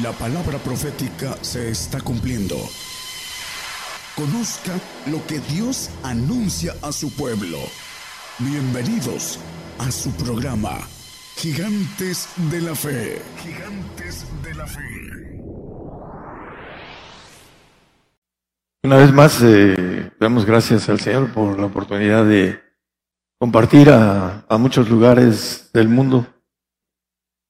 La palabra profética se está cumpliendo. Conozca lo que Dios anuncia a su pueblo. Bienvenidos a su programa, Gigantes de la Fe. Gigantes de la Fe. Una vez más, eh, damos gracias al Señor por la oportunidad de compartir a, a muchos lugares del mundo,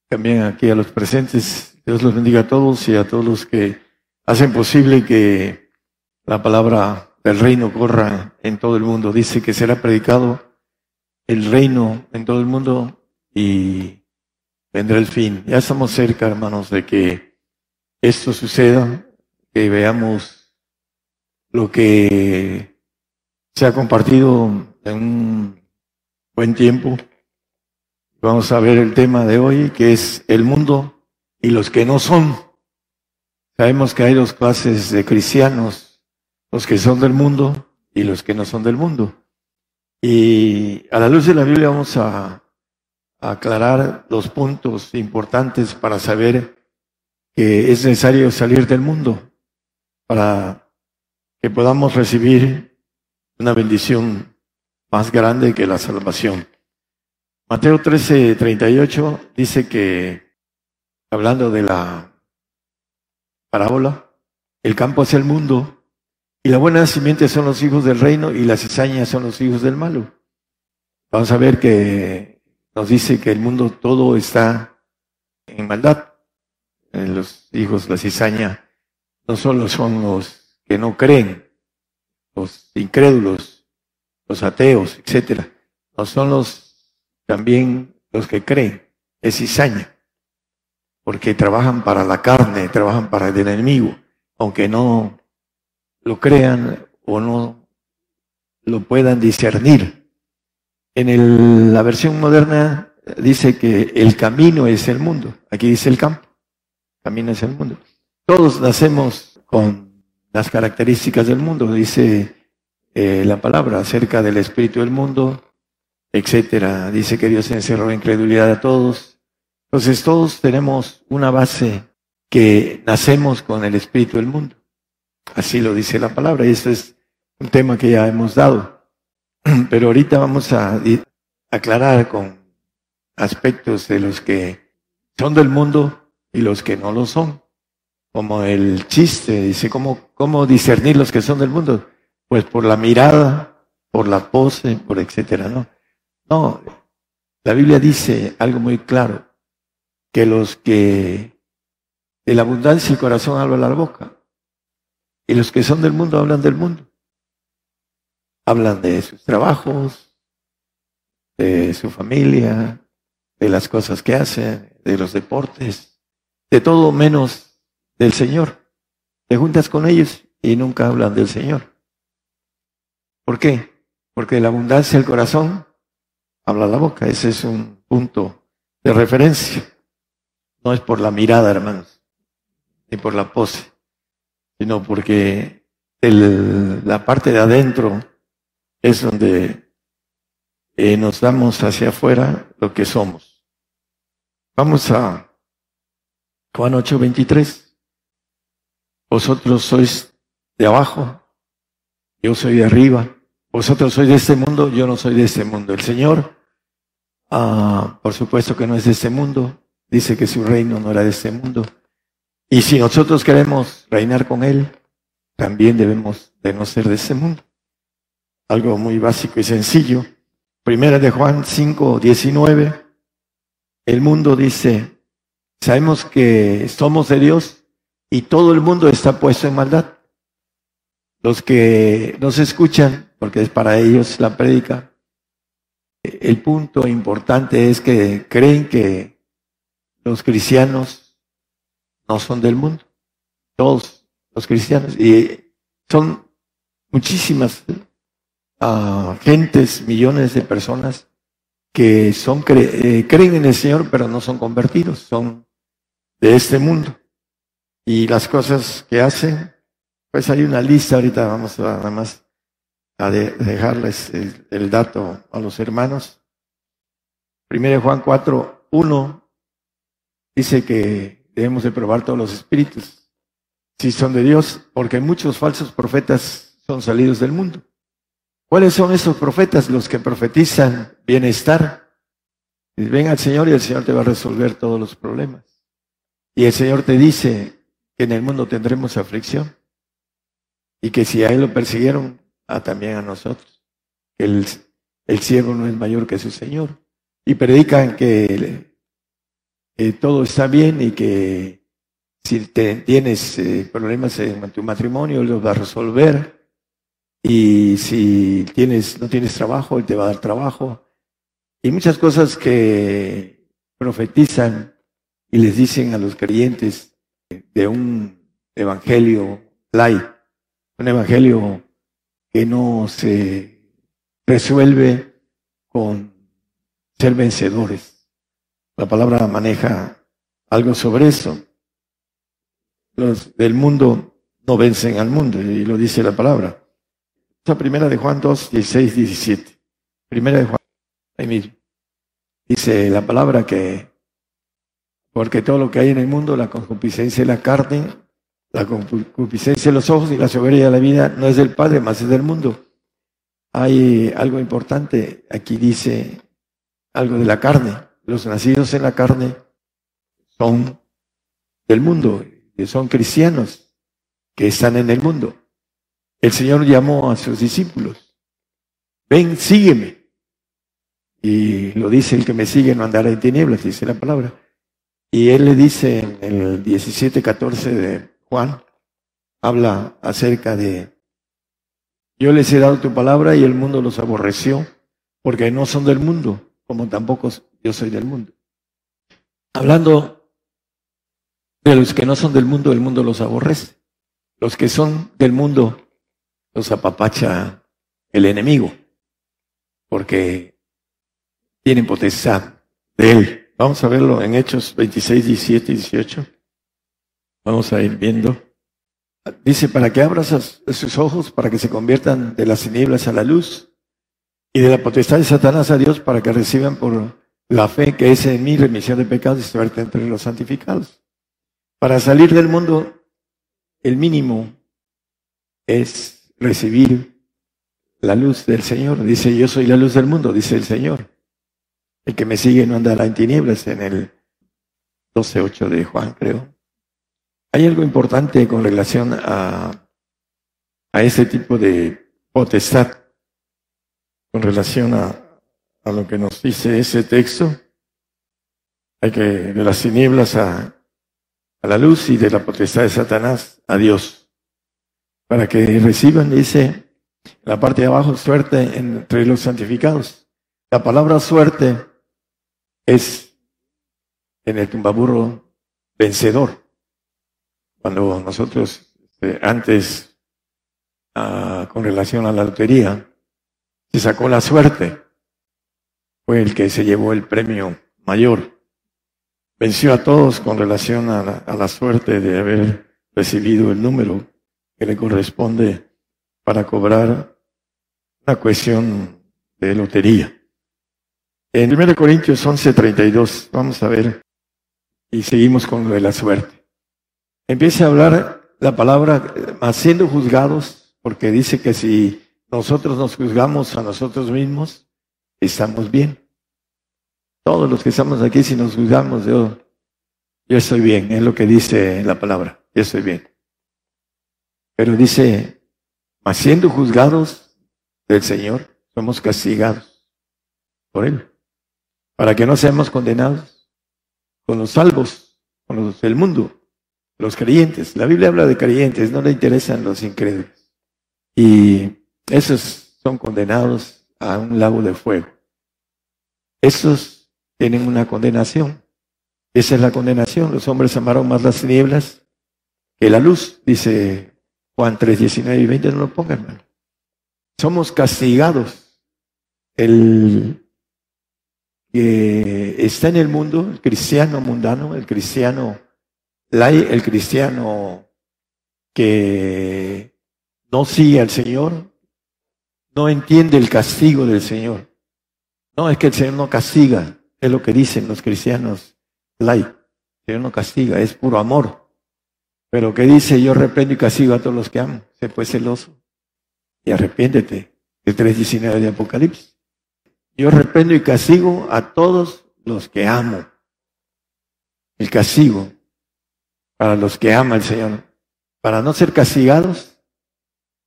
también aquí a los presentes Dios los bendiga a todos y a todos los que hacen posible que la palabra del reino corra en todo el mundo. Dice que será predicado el reino en todo el mundo y vendrá el fin. Ya estamos cerca, hermanos, de que esto suceda, que veamos lo que se ha compartido en un buen tiempo. Vamos a ver el tema de hoy, que es el mundo y los que no son. Sabemos que hay dos clases de cristianos, los que son del mundo y los que no son del mundo. Y a la luz de la Biblia vamos a, aclarar los puntos importantes para saber que es necesario salir del mundo para que podamos recibir una bendición más grande que la salvación. Mateo 13, 38 dice que hablando de la parábola, el campo es el mundo y la buena simiente son los hijos del reino y las cizañas son los hijos del malo. Vamos a ver que nos dice que el mundo todo está en maldad. Eh, los hijos, la cizaña, no solo son los que no creen, los incrédulos, los ateos, etcétera, no son los también los que creen, es cizaña porque trabajan para la carne, trabajan para el enemigo, aunque no lo crean o no lo puedan discernir. En la versión moderna dice que el camino es el mundo. Aquí dice el campo. Camino es el mundo. Todos nacemos con las características del mundo, dice eh, la palabra acerca del espíritu del mundo, etcétera. Dice que Dios encerró incredulidad a todos, entonces todos tenemos una base que nacemos con el espíritu del mundo. Así lo dice la palabra y esto es un tema que ya hemos dado. Pero ahorita vamos a aclarar con aspectos de los que son del mundo y los que no lo son. Como el chiste, dice, ¿cómo, cómo discernir los que son del mundo? Pues por la mirada, por la pose, por etcétera, ¿no? No, la Biblia dice algo muy claro que los que de la abundancia del corazón hablan la boca. Y los que son del mundo hablan del mundo. Hablan de sus trabajos, de su familia, de las cosas que hacen, de los deportes, de todo menos del Señor. Te juntas con ellos y nunca hablan del Señor. ¿Por qué? Porque de la abundancia del corazón habla la boca. Ese es un punto de referencia. No es por la mirada, hermanos, ni por la pose, sino porque la parte de adentro es donde eh, nos damos hacia afuera lo que somos. Vamos a Juan 8:23. Vosotros sois de abajo, yo soy de arriba. Vosotros sois de este mundo, yo no soy de este mundo. El Señor, ah, por supuesto que no es de este mundo, dice que su reino no era de este mundo. Y si nosotros queremos reinar con Él, también debemos de no ser de este mundo. Algo muy básico y sencillo. Primera de Juan 5, 19. El mundo dice, sabemos que somos de Dios y todo el mundo está puesto en maldad. Los que nos escuchan, porque es para ellos la prédica, el punto importante es que creen que los cristianos no son del mundo. Todos los cristianos. Y son muchísimas uh, gentes, millones de personas que son eh, creen en el Señor, pero no son convertidos, son de este mundo. Y las cosas que hacen, pues hay una lista, ahorita vamos a, nada más a dejarles el, el, dato a los hermanos. Primero Juan 4, 1 dice que debemos de probar todos los espíritus, si son de Dios, porque muchos falsos profetas son salidos del mundo. ¿Cuáles son esos profetas? Los que profetizan bienestar. Ven al Señor y el Señor te va a resolver todos los problemas. Y el Señor te dice que en el mundo tendremos aflicción y que si a Él lo persiguieron, a también a nosotros. El, el siervo no es mayor que su Señor. Y predican que, todo está bien y que si tienes eh, problemas en tu matrimonio, los va a resolver. Y si tienes, no tienes trabajo, Él te va a dar trabajo. Y muchas cosas que profetizan y les dicen a los creyentes de un evangelio light, un evangelio que no se resuelve con ser vencedores. La palabra maneja algo sobre eso. Los del mundo no vencen al mundo, y lo dice la palabra. Esa primera de Juan 2, 16, 17. Primera de Juan, ahí mismo. Dice la palabra que porque todo lo que hay en el mundo, la concupiscencia de la carne, la concupiscencia de los ojos y la soberbia de la vida, no es del Padre, más es del mundo. Hay algo importante, aquí dice algo de la carne. Los nacidos en la carne son del mundo, son cristianos, que están en el mundo. El Señor llamó a sus discípulos, ven, sígueme. Y lo dice, el que me sigue no andará en tinieblas, dice la palabra. Y él le dice en el 17:14 de Juan, habla acerca de, yo les he dado tu palabra y el mundo los aborreció, porque no son del mundo, como tampoco yo soy del mundo. Hablando de los que no son del mundo, el mundo los aborrece. Los que son del mundo los apapacha el enemigo, porque tienen potestad de él. Vamos a verlo en Hechos 26, 17 y 18. Vamos a ir viendo. Dice, para que abras sus ojos, para que se conviertan de las tinieblas a la luz y de la potestad de Satanás a Dios, para que reciban por la fe que es en mí remisión de pecados y suerte entre los santificados. Para salir del mundo, el mínimo es recibir la luz del Señor. Dice, yo soy la luz del mundo, dice el Señor. El que me sigue no andará en tinieblas en el 12.8 de Juan, creo. Hay algo importante con relación a, a ese tipo de potestad, con relación a, a lo que nos dice ese texto. Hay que de las tinieblas a, la luz y de la potestad de Satanás a Dios. Para que reciban, dice, la parte de abajo, suerte entre los santificados. La palabra suerte es en el tumbaburro vencedor. Cuando nosotros este, antes, ah, con relación a la lotería, se sacó la suerte, fue el que se llevó el premio mayor. Venció a todos con relación a la, suerte de haber recibido el número que le corresponde para cobrar una cuestión de lotería. En 1 Corintios 11:32, vamos a ver, y seguimos con lo de la suerte. Empieza a hablar la palabra, haciendo juzgados, porque dice que si nosotros nos juzgamos a nosotros mismos, estamos bien. Todos los que estamos aquí, si nos juzgamos, yo, yo estoy bien, es lo que dice la palabra, yo estoy bien. Pero dice, siendo juzgados del Señor, somos castigados por Él para que no seamos condenados con los salvos, con los del mundo, los creyentes. La Biblia habla de creyentes, no le interesan los incrédulos. Y esos son condenados a un lago de fuego. Esos tienen una condenación. Esa es la condenación. Los hombres amaron más las tinieblas que la luz, dice Juan 3, 19 y 20, no lo pongan, hermano. Somos castigados. El que está en el mundo, el cristiano mundano, el cristiano el cristiano que no sigue al Señor, no entiende el castigo del Señor. No, es que el Señor no castiga, es lo que dicen los cristianos lai. El Señor no castiga, es puro amor. Pero ¿qué dice? Yo reprendo y castigo a todos los que amo. Se fue celoso. Y arrepiéntete. El 3.19 de Apocalipsis. Yo reprendo y castigo a todos los que amo. El castigo para los que ama el Señor. Para no ser castigados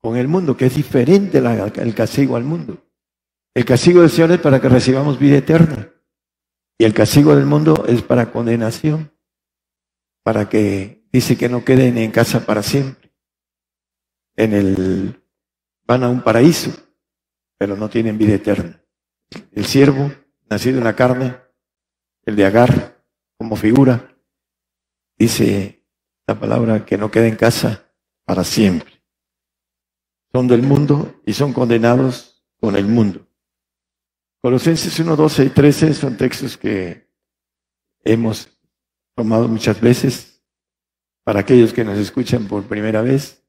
con el mundo, que es diferente el castigo al mundo. El castigo del Señor es para que recibamos vida eterna. Y el castigo del mundo es para condenación. Para que dice que no queden en casa para siempre. En el van a un paraíso, pero no tienen vida eterna. El siervo, nacido en la carne, el de Agar, como figura, dice la palabra que no queda en casa para siempre. Son del mundo y son condenados con el mundo. Colosenses 1, 12 y 13 son textos que hemos tomado muchas veces para aquellos que nos escuchan por primera vez.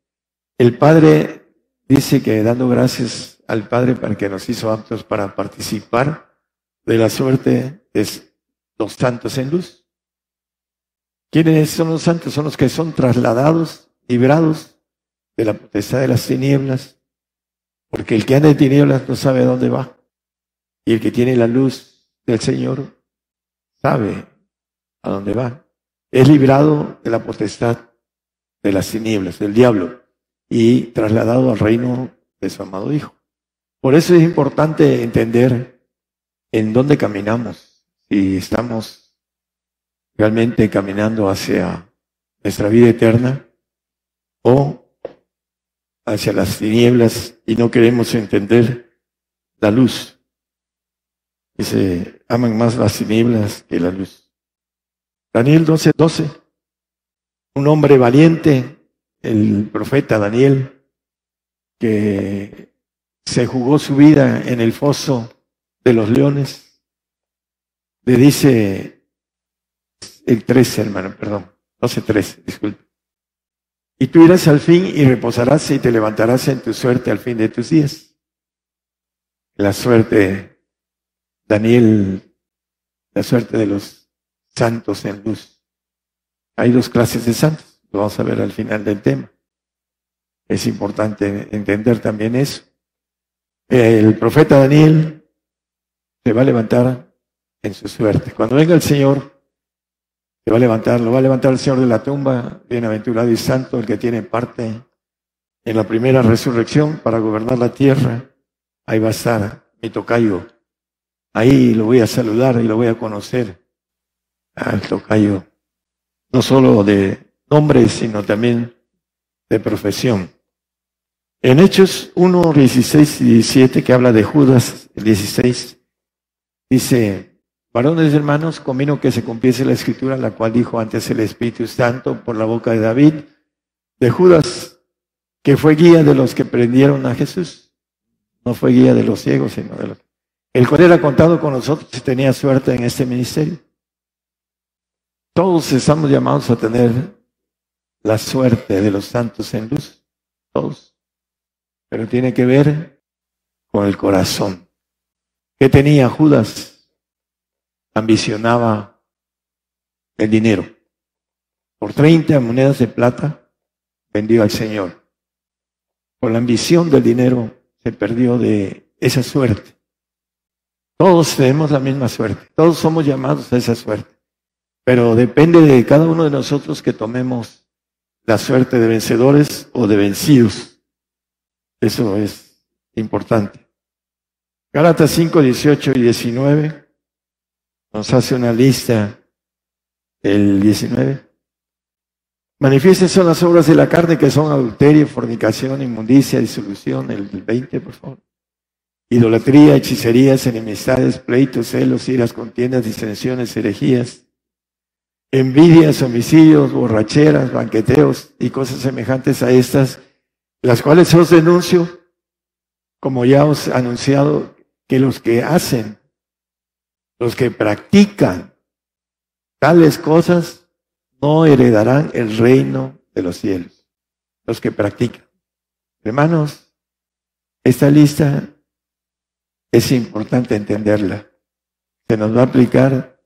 El Padre dice que dando gracias al Padre para que nos hizo aptos para participar de la suerte de los santos en luz. ¿Quiénes son los santos? Son los que son trasladados, librados de la potestad de las tinieblas, porque el que anda en tinieblas no sabe a dónde va, y el que tiene la luz del Señor sabe a dónde va. Es librado de la potestad de las tinieblas, del diablo, y trasladado al reino de su amado Hijo. Por eso es importante entender en dónde caminamos, si estamos realmente caminando hacia nuestra vida eterna o hacia las tinieblas y no queremos entender la luz. Dice, aman más las tinieblas que la luz. Daniel 12, 12. Un hombre valiente, el profeta Daniel, que se jugó su vida en el foso de los leones, le dice el 13, hermano, perdón. 12, 13, disculpe. Y tú irás al fin y reposarás y te levantarás en tu suerte al fin de tus días. La suerte, Daniel, la suerte de los santos en luz. Hay dos clases de santos, lo vamos a ver al final del tema. Es importante entender también eso. El profeta Daniel se va a levantar en su suerte. Cuando venga el Señor, va a levantar, lo va a levantar el Señor de la tumba, bienaventurado y santo, el que tiene parte en la primera resurrección para gobernar la tierra. Ahí va a estar mi tocayo. Ahí lo voy a saludar y lo voy a conocer al tocayo, no solo de nombre, sino también de profesión. En Hechos 1, 16 y 17, que habla de Judas, el 16, dice, Varones hermanos, convino que se cumpliese la escritura, la cual dijo antes el Espíritu Santo por la boca de David, de Judas, que fue guía de los que prendieron a Jesús. No fue guía de los ciegos, sino de los... El cual era contado con nosotros y tenía suerte en este ministerio. Todos estamos llamados a tener la suerte de los santos en luz. Todos. Pero tiene que ver con el corazón. ¿Qué tenía Judas? Ambicionaba el dinero. Por 30 monedas de plata vendió al Señor. Por la ambición del dinero se perdió de esa suerte. Todos tenemos la misma suerte. Todos somos llamados a esa suerte. Pero depende de cada uno de nosotros que tomemos la suerte de vencedores o de vencidos. Eso es importante. Gálatas 5, 18 y 19 nos hace una lista el 19. Manifiestas son las obras de la carne que son adulterio, fornicación, inmundicia, disolución, el 20, por favor. Idolatría, hechicerías, enemistades, pleitos, celos, iras, contiendas, disensiones, herejías, envidias, homicidios, borracheras, banqueteos y cosas semejantes a estas, las cuales os denuncio, como ya os he anunciado, que los que hacen los que practican tales cosas no heredarán el reino de los cielos. Los que practican. Hermanos, esta lista es importante entenderla. Se nos va a aplicar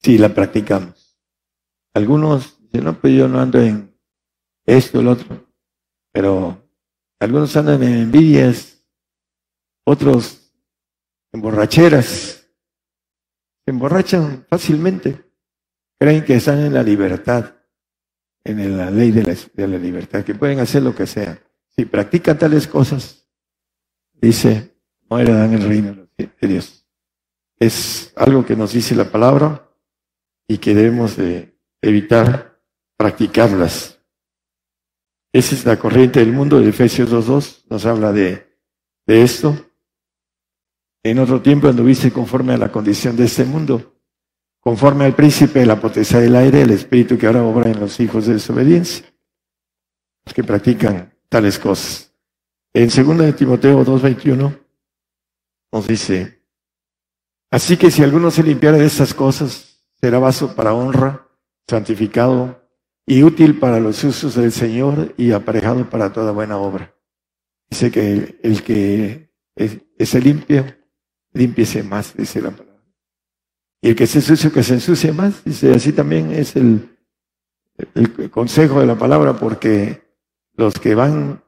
si la practicamos. Algunos dicen, no, pues yo no ando en esto, el otro. Pero algunos andan en envidias, otros en borracheras. Se emborrachan fácilmente. Creen que están en la libertad, en la ley de la, de la libertad, que pueden hacer lo que sea. Si practican tales cosas, dice, no heredan el reino de Dios. Es algo que nos dice la palabra y que debemos de evitar practicarlas. Esa es la corriente del mundo de Efesios 2.2, nos habla de, de esto. En otro tiempo anduviste conforme a la condición de este mundo, conforme al príncipe de la potestad del aire, el espíritu que ahora obra en los hijos de desobediencia, los que practican tales cosas. En 2 de Timoteo 2.21 nos dice, así que si alguno se limpiara de estas cosas, será vaso para honra, santificado y útil para los usos del Señor y aparejado para toda buena obra. Dice que el, que es, limpio, límpiese más, dice la palabra. Y el que se sucio, que se ensucie más, dice, así también es el, el consejo de la palabra, porque los que van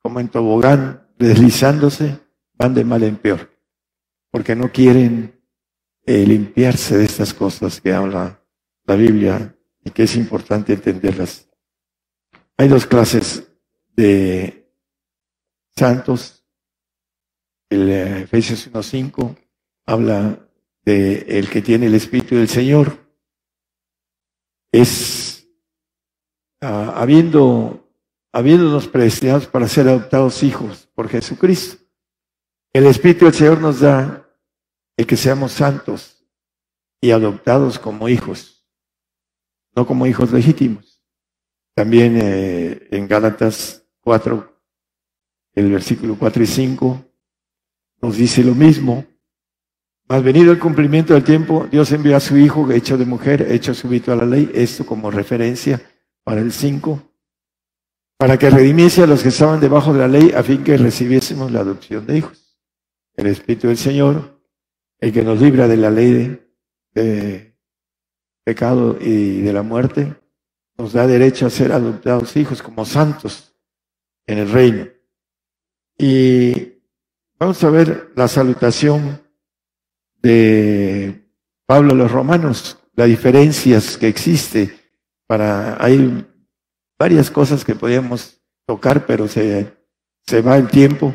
como en tobogán deslizándose, van de mal en peor, porque no quieren eh, limpiarse de estas cosas que habla la Biblia y que es importante entenderlas. Hay dos clases de santos. El eh, Efesios 1.5 habla de el que tiene el Espíritu del Señor. Es ah, habiendo, habiéndonos predestinados para ser adoptados hijos por Jesucristo. El Espíritu del Señor nos da el que seamos santos y adoptados como hijos no como hijos legítimos. También eh, en Gálatas 4, el versículo 4 y 5, nos dice lo mismo. Más venido el cumplimiento del tiempo, Dios envió a su Hijo, hecho de mujer, hecho súbito a la ley, esto como referencia para el 5, para que redimiese a los que estaban debajo de la ley, a fin que recibiésemos la adopción de hijos. El Espíritu del Señor, el que nos libra de la ley de pecado y de la muerte, nos da derecho a ser adoptados hijos como santos en el reino. Y vamos a ver la salutación de Pablo a los romanos, las diferencias que existe para, hay varias cosas que podíamos tocar, pero se, se va el tiempo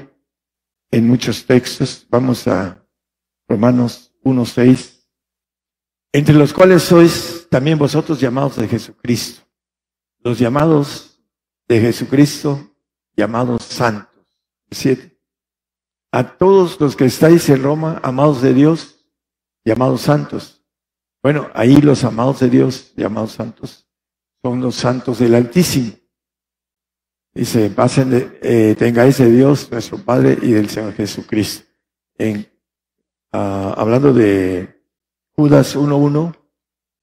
en muchos textos. Vamos a Romanos 1.6 entre los cuales sois también vosotros llamados de Jesucristo, los llamados de Jesucristo, llamados santos. A todos los que estáis en Roma, amados de Dios, llamados santos. Bueno, ahí los amados de Dios, llamados santos, son los santos del Altísimo. Dice, pasen de, eh, tengáis de Dios, nuestro Padre, y del Señor Jesucristo. En, ah, hablando de Judas 1.1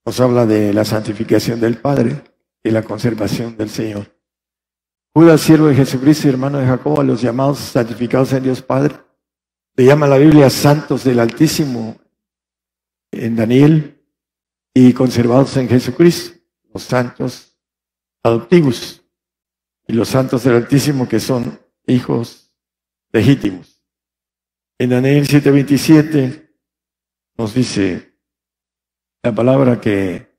nos habla de la santificación del Padre y la conservación del Señor. Judas, siervo de Jesucristo y hermano de Jacob, a los llamados santificados en Dios Padre, le llama la Biblia santos del Altísimo en Daniel y conservados en Jesucristo, los santos adoptivos y los santos del Altísimo que son hijos legítimos. En Daniel 7:27 nos dice, la palabra que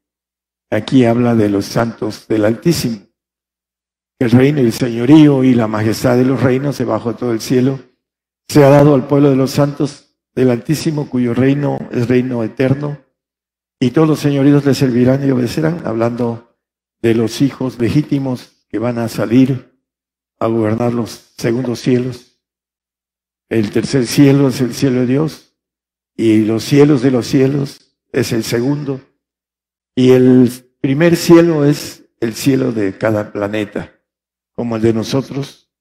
aquí habla de los santos del Altísimo. El reino y el señorío y la majestad de los reinos debajo de todo el cielo se ha dado al pueblo de los santos del Altísimo, cuyo reino es reino eterno, y todos los señoríos le servirán y obedecerán, hablando de los hijos legítimos que van a salir a gobernar los segundos cielos. El tercer cielo es el cielo de Dios, y los cielos de los cielos es el segundo. Y el primer cielo es el cielo de cada planeta, como el de nosotros.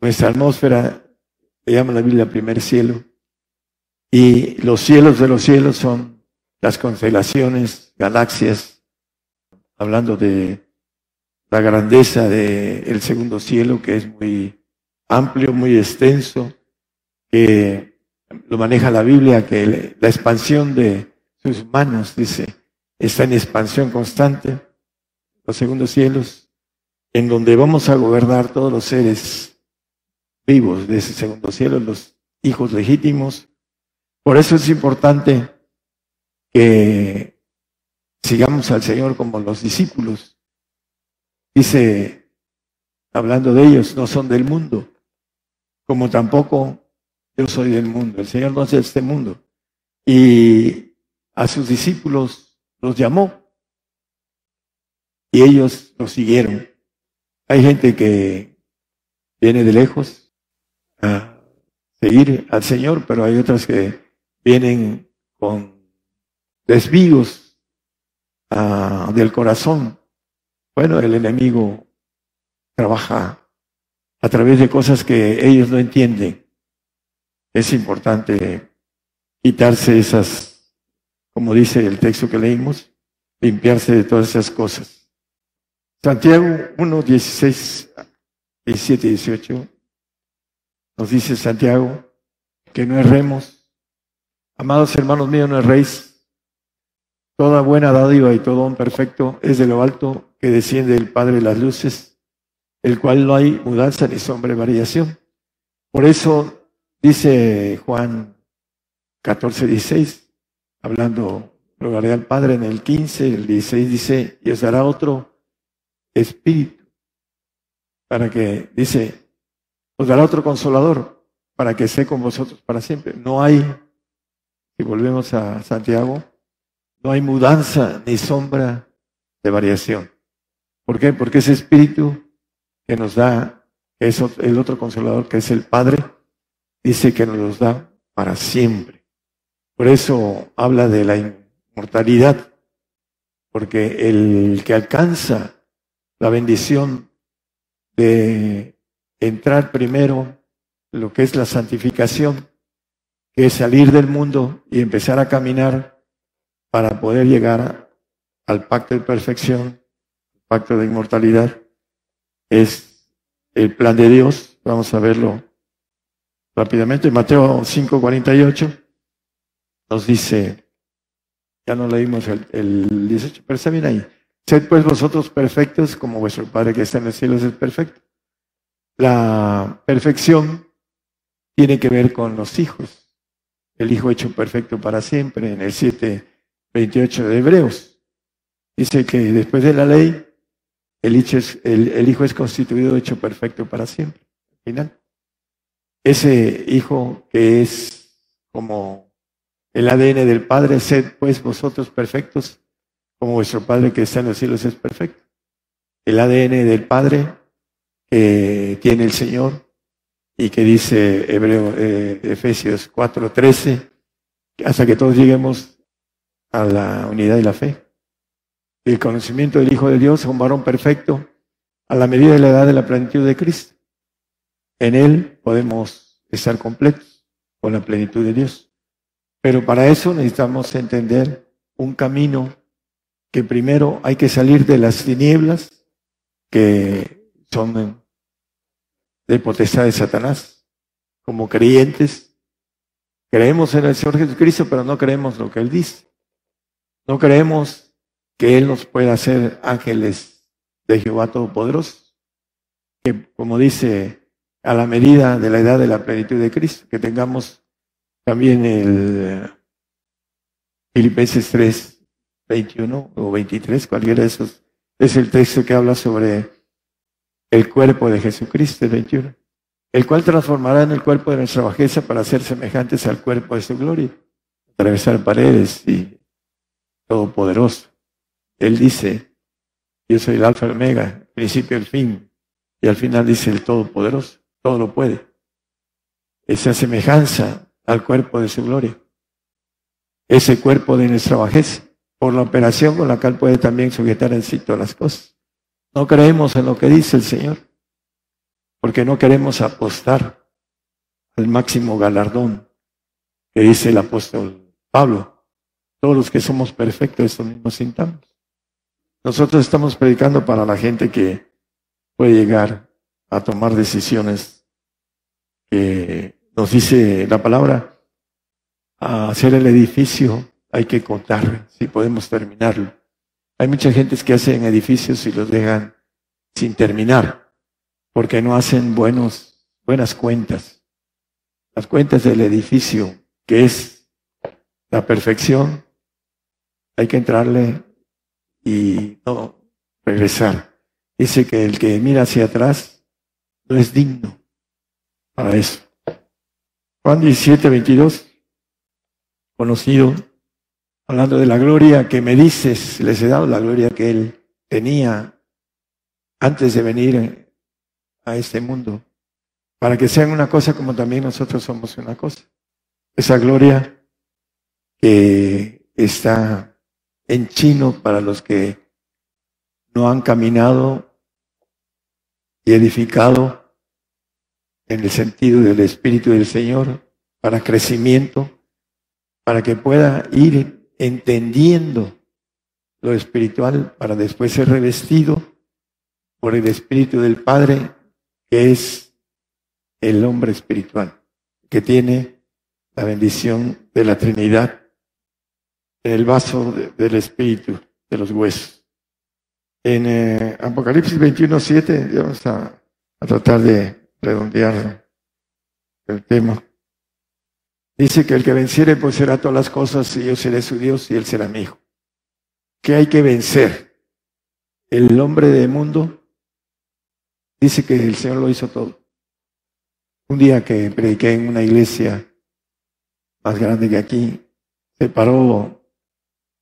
Nuestra atmósfera se llama la Biblia primer cielo. Y los cielos de los cielos son las constelaciones, galaxias, hablando de la grandeza del segundo cielo, que es muy amplio, muy extenso, que lo maneja la Biblia, que la expansión de sus manos, dice, está en expansión constante, los segundos cielos, en donde vamos a gobernar todos los seres vivos de ese segundo cielo, los hijos legítimos. Por eso es importante que sigamos al Señor como los discípulos. Dice, hablando de ellos, no son del mundo, como tampoco yo soy del mundo. El Señor no es de este mundo. Y a sus discípulos los llamó y ellos los siguieron. Hay gente que viene de lejos a seguir al Señor, pero hay otras que vienen con desvíos ah, del corazón. Bueno, el enemigo trabaja a través de cosas que ellos no entienden. Es importante quitarse esas, como dice el texto que leímos, limpiarse de todas esas cosas. Santiago 1, 16, 17 y 18 nos dice Santiago que no erremos. Amados hermanos míos, no erréis. Toda buena dádiva y todo un perfecto es de lo alto que desciende el Padre de las luces, el cual no hay mudanza ni sombra de variación. Por eso dice Juan 14, 16, hablando, rogaré al Padre en el 15, el 16 dice, y os dará otro espíritu, para que, dice, os dará otro consolador, para que esté con vosotros para siempre. No hay, si volvemos a Santiago, no hay mudanza ni sombra de variación. ¿Por qué? Porque ese espíritu que nos da, es el otro consolador que es el Padre, dice que nos los da para siempre. Por eso habla de la inmortalidad, porque el que alcanza la bendición de entrar primero lo que es la santificación, que es salir del mundo y empezar a caminar para poder llegar al pacto de perfección, pacto de inmortalidad, es el plan de Dios. Vamos a verlo rápidamente. Mateo 5:48 nos dice, ya no leímos el, el 18, pero está bien ahí. Sed pues vosotros perfectos como vuestro Padre que está en los cielos es perfecto. La perfección tiene que ver con los hijos. El hijo hecho perfecto para siempre, en el 7, 28 de Hebreos. Dice que después de la ley, el hijo es, el hijo es constituido hecho perfecto para siempre. Al final. Ese hijo que es como el ADN del Padre, sed pues vosotros perfectos, como vuestro Padre que está en los cielos es perfecto. El ADN del Padre que tiene el Señor y que dice Hebreo, eh, Efesios 4:13, hasta que todos lleguemos a la unidad de la fe. El conocimiento del Hijo de Dios, un varón perfecto, a la medida de la edad de la plenitud de Cristo. En Él podemos estar completos con la plenitud de Dios. Pero para eso necesitamos entender un camino que primero hay que salir de las tinieblas que son de potestad de Satanás. Como creyentes, creemos en el Señor Jesucristo, pero no creemos lo que Él dice. No creemos que Él nos pueda hacer ángeles de Jehová Todopoderoso. Que, como dice, a la medida de la edad de la plenitud de Cristo, que tengamos también el Filipenses 3, 21 o 23, cualquiera de esos, es el texto que habla sobre el cuerpo de Jesucristo, el 21, el cual transformará en el cuerpo de nuestra bajeza para ser semejantes al cuerpo de su gloria, atravesar paredes y todopoderoso. Él dice, yo soy el alfa y el omega, principio y el fin, y al final dice el todopoderoso, todo lo puede. Esa semejanza al cuerpo de su gloria. Ese cuerpo de nuestra bajeza, por la operación con la cual puede también sujetar en sí todas las cosas. No creemos en lo que dice el Señor, porque no queremos apostar al máximo galardón que dice el apóstol Pablo. Todos los que somos perfectos, eso mismo sintamos. Nosotros estamos predicando para la gente que puede llegar a tomar decisiones que nos dice la palabra, a hacer el edificio hay que contar si podemos terminarlo. Hay mucha gente que hacen edificios y los dejan sin terminar, porque no hacen buenos, buenas cuentas. Las cuentas del edificio, que es la perfección, hay que entrarle y no regresar. Dice que el que mira hacia atrás no es digno para eso. Juan 17, 22, conocido, hablando de la gloria que me dices, les he dado la gloria que él tenía antes de venir a este mundo, para que sean una cosa como también nosotros somos una cosa. Esa gloria que está en chino para los que no han caminado y edificado en el sentido del Espíritu del Señor para crecimiento, para que pueda ir entendiendo lo espiritual para después ser revestido por el Espíritu del Padre, que es el hombre espiritual, que tiene la bendición de la Trinidad en el vaso del Espíritu, de los huesos. En eh, Apocalipsis 21, 7, vamos a, a tratar de redondear el tema. Dice que el que venciere pues será todas las cosas y yo seré su Dios y él será mi hijo. ¿Qué hay que vencer? El hombre del mundo dice que el Señor lo hizo todo. Un día que prediqué en una iglesia más grande que aquí, se paró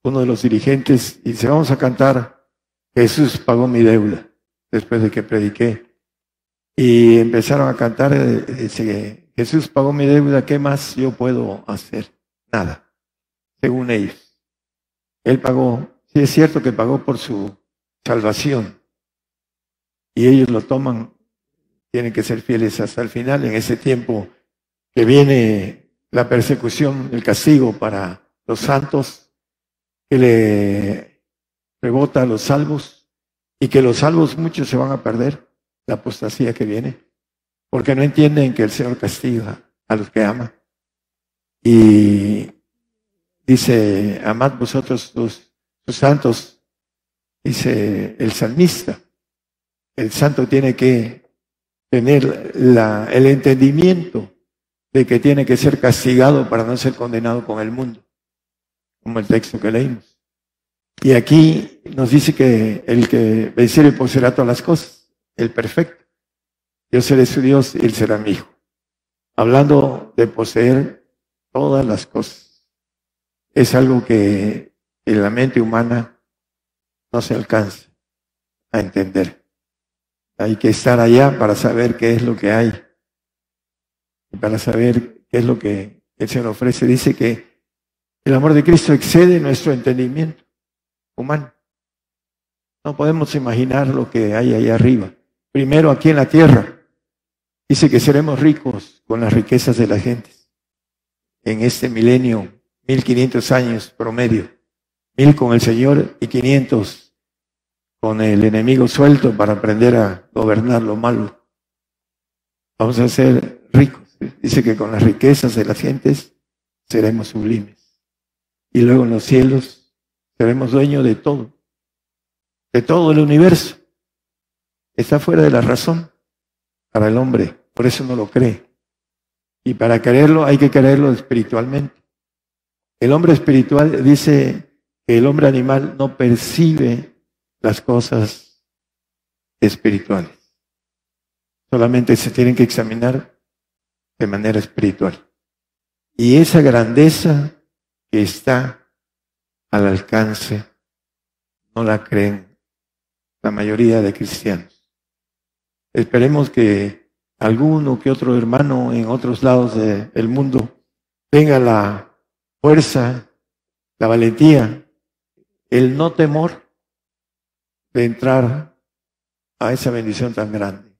uno de los dirigentes y dice, vamos a cantar, Jesús pagó mi deuda, después de que prediqué. Y empezaron a cantar, eh, dice, Jesús pagó mi deuda, ¿qué más yo puedo hacer? Nada, según ellos. Él pagó, sí es cierto que pagó por su salvación. Y ellos lo toman, tienen que ser fieles hasta el final, en ese tiempo que viene la persecución, el castigo para los santos, que le rebota a los salvos y que los salvos muchos se van a perder, la apostasía que viene porque no entienden que el Señor castiga a los que ama. Y dice, amad vosotros los, santos, dice el salmista. El santo tiene que tener la, el entendimiento de que tiene que ser castigado para no ser condenado con el mundo, como el texto que leímos. Y aquí nos dice que el que venciere poseerá todas las cosas, el perfecto. Yo seré su Dios y Él será mi hijo. Hablando de poseer todas las cosas. Es algo que en la mente humana no se alcanza a entender. Hay que estar allá para saber qué es lo que hay. Y para saber qué es lo que el Señor ofrece. Dice que el amor de Cristo excede nuestro entendimiento humano. No podemos imaginar lo que hay allá arriba. Primero aquí en la tierra Dice que seremos ricos con las riquezas de la gente. En este milenio, 1500 años promedio. Mil con el Señor y 500 con el enemigo suelto para aprender a gobernar lo malo. Vamos a ser ricos. Dice que con las riquezas de las gentes seremos sublimes. Y luego en los cielos seremos dueños de todo. De todo el universo. Está fuera de la razón para el hombre por eso no lo cree. Y para creerlo hay que creerlo espiritualmente. El hombre espiritual dice que el hombre animal no percibe las cosas espirituales. Solamente se tienen que examinar de manera espiritual. Y esa grandeza que está al alcance no la creen la mayoría de cristianos. Esperemos que alguno que otro hermano en otros lados del mundo tenga la fuerza, la valentía, el no temor de entrar a esa bendición tan grande.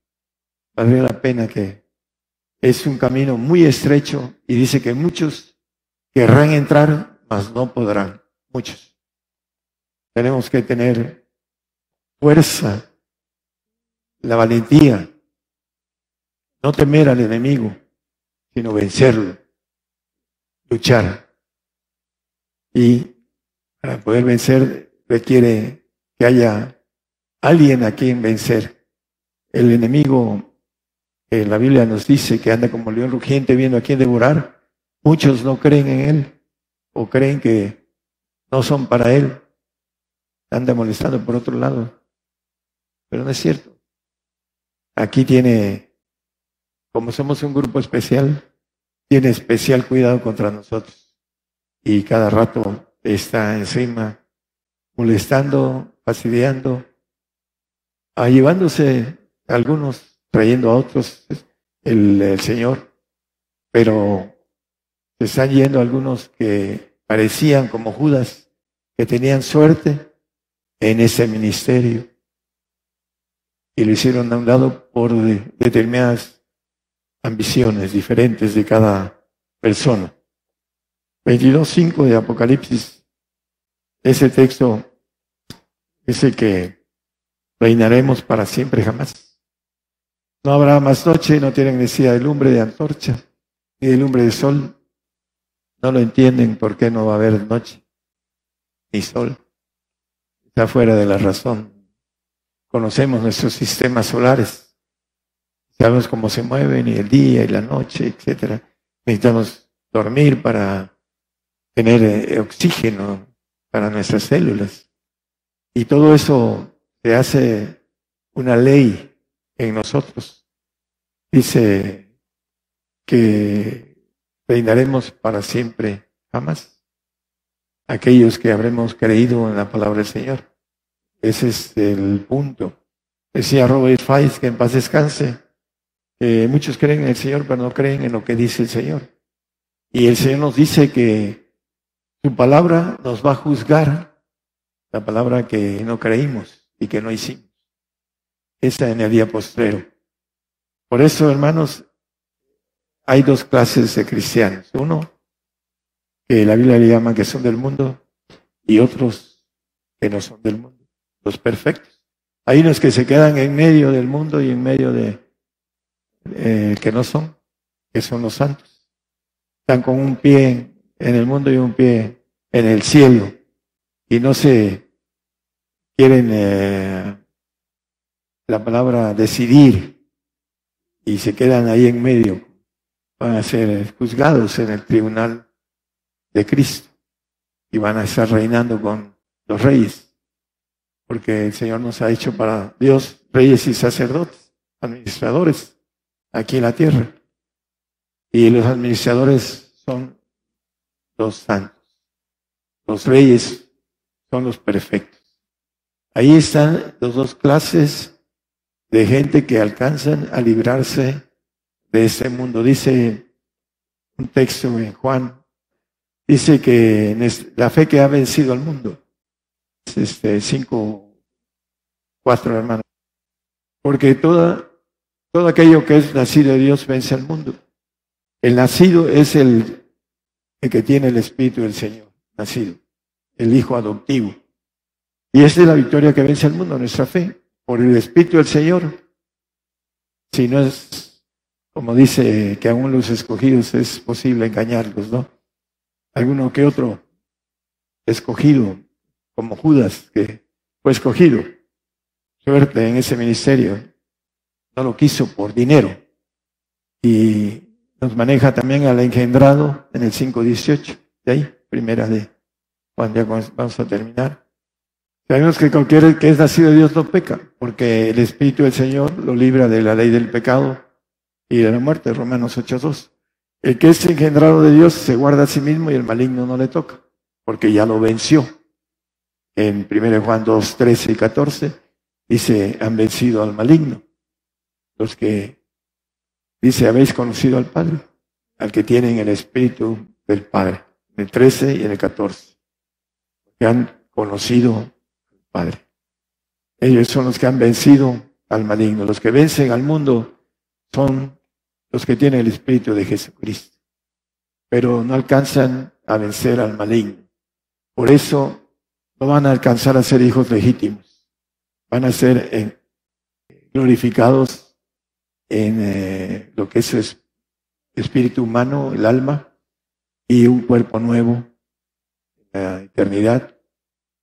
Valdría la pena que es un camino muy estrecho y dice que muchos querrán entrar, mas no podrán. Muchos. Tenemos que tener fuerza, la valentía no temer al enemigo, sino vencerlo, luchar. Y para poder vencer requiere que haya alguien a quien vencer. El enemigo, que la Biblia nos dice que anda como león rugiente viendo a quien devorar, muchos no creen en él o creen que no son para él. Anda molestando por otro lado. Pero no es cierto. Aquí tiene, como somos un grupo especial, tiene especial cuidado contra nosotros. Y cada rato está encima, molestando, fastidiando, a llevándose a algunos, trayendo a otros el, el Señor. Pero se están yendo algunos que parecían como Judas, que tenían suerte en ese ministerio. Y lo hicieron a un lado por determinadas ambiciones diferentes de cada persona. 22.5 de Apocalipsis, ese texto el que reinaremos para siempre jamás. No habrá más noche, no tienen necesidad de lumbre de antorcha, ni de lumbre de sol. No lo entienden por qué no va a haber noche ni sol. Está fuera de la razón. Conocemos nuestros sistemas solares. Sabemos cómo se mueven y el día y la noche, etcétera. Necesitamos dormir para tener eh, oxígeno para nuestras células. Y todo eso se hace una ley en nosotros. Dice que reinaremos para siempre, jamás. Aquellos que habremos creído en la palabra del Señor. Ese es el punto. Decía Robert Fais que en paz descanse, que muchos creen en el Señor, pero no creen en lo que dice el Señor. Y el Señor nos dice que su palabra nos va a juzgar, la palabra que no creímos y que no hicimos. Esa en el día postrero. Por eso, hermanos, hay dos clases de cristianos. Uno, que la Biblia le llama que son del mundo, y otros que no son del mundo, los perfectos. Hay unos que se quedan en medio del mundo y en medio de eh, que no son, que son los santos. Están con un pie en el mundo y un pie en el cielo. Y no se quieren eh, la palabra decidir. Y se quedan ahí en medio, van a ser juzgados en el tribunal de Cristo. Y van a estar reinando con los reyes, porque el Señor nos ha hecho para Dios reyes y sacerdotes, administradores aquí en la tierra. Y los administradores son los santos. Los reyes son los perfectos. Ahí están las dos clases de gente que alcanzan a librarse de este mundo. Dice un texto en Juan, dice que la fe que ha vencido al mundo, este, cinco, cuatro hermanos, porque toda, todo aquello que es nacido de Dios vence al mundo. El nacido es el, el que tiene el Espíritu del Señor, nacido, el Hijo adoptivo. Y esa es la victoria que vence al mundo, nuestra fe, por el Espíritu del Señor. Si no es, como dice, que aún los escogidos es posible engañarlos, ¿no? Alguno que otro escogido, como Judas, que fue escogido, suerte en ese ministerio, no lo quiso por dinero. Y nos maneja también al engendrado en el 5.18, de ahí, primera de Juan, ya vamos a terminar. Sabemos que cualquiera que es nacido de Dios no peca, porque el Espíritu del Señor lo libra de la ley del pecado y de la muerte, Romanos 8.2. El que es engendrado de Dios se guarda a sí mismo y el maligno no le toca, porque ya lo venció. En 1 Juan 2, 13 y 14 dice, han vencido al maligno. Los que, dice, habéis conocido al Padre, al que tienen el Espíritu del Padre, en el 13 y en el 14. Que han conocido Padre. Ellos son los que han vencido al maligno. Los que vencen al mundo son los que tienen el Espíritu de Jesucristo. Pero no alcanzan a vencer al maligno. Por eso no van a alcanzar a ser hijos legítimos. Van a ser eh, glorificados en eh, lo que es espíritu humano, el alma, y un cuerpo nuevo la eternidad,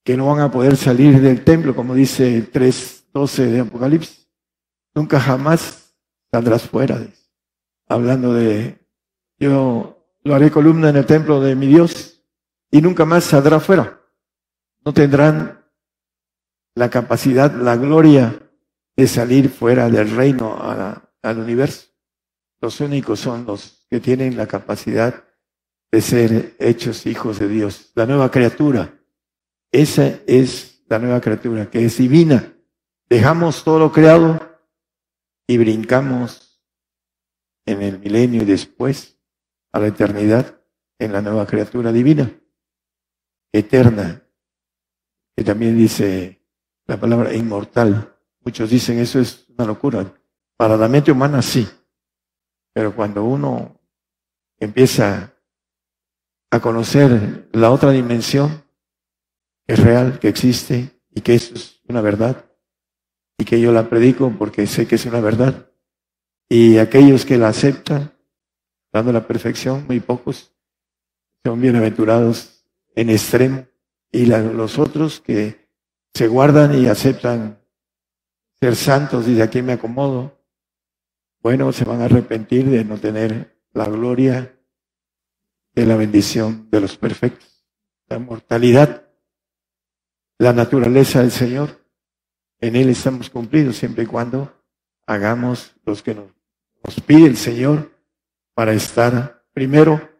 que no van a poder salir del templo, como dice el 3.12 de Apocalipsis. Nunca jamás saldrás fuera. Hablando de, yo lo haré columna en el templo de mi Dios y nunca más saldrá fuera. No tendrán la capacidad, la gloria de salir fuera del reino al universo. Los únicos son los que tienen la capacidad de ser hechos hijos de Dios, la nueva criatura. Esa es la nueva criatura, que es divina. Dejamos todo creado y brincamos en el milenio y después a la eternidad en la nueva criatura divina, eterna, que también dice la palabra inmortal. Muchos dicen eso es una locura. Para la mente humana sí, pero cuando uno empieza a conocer la otra dimensión, que es real, que existe y que es una verdad, y que yo la predico porque sé que es una verdad. Y aquellos que la aceptan, dando la perfección, muy pocos, son bienaventurados en extremo. Y los otros que se guardan y aceptan ser santos y de aquí me acomodo, bueno, se van a arrepentir de no tener la gloria de la bendición de los perfectos, la mortalidad, la naturaleza del Señor. En Él estamos cumplidos siempre y cuando hagamos los que nos, pide el Señor para estar primero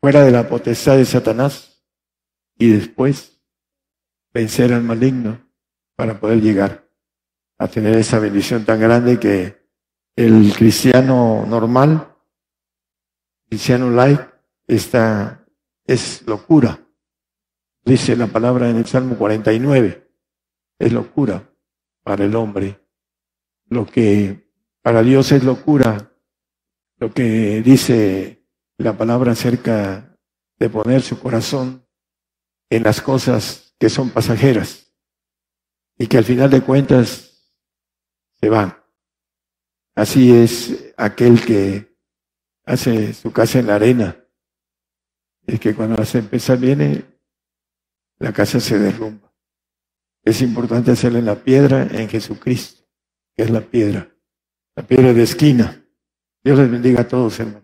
fuera de la potestad de Satanás y después vencer al maligno para poder llegar a tener esa bendición tan grande que el cristiano normal, cristiano light, esta es locura. Dice la palabra en el Salmo 49. Es locura para el hombre. Lo que para Dios es locura, lo que dice la palabra acerca de poner su corazón en las cosas que son pasajeras y que al final de cuentas se van. Así es aquel que hace su casa en la arena. Es que cuando hace empezar viene, la casa se derrumba. Es importante hacerlo en la piedra, en Jesucristo, que es la piedra, la piedra de esquina. Dios les bendiga a todos, hermanos.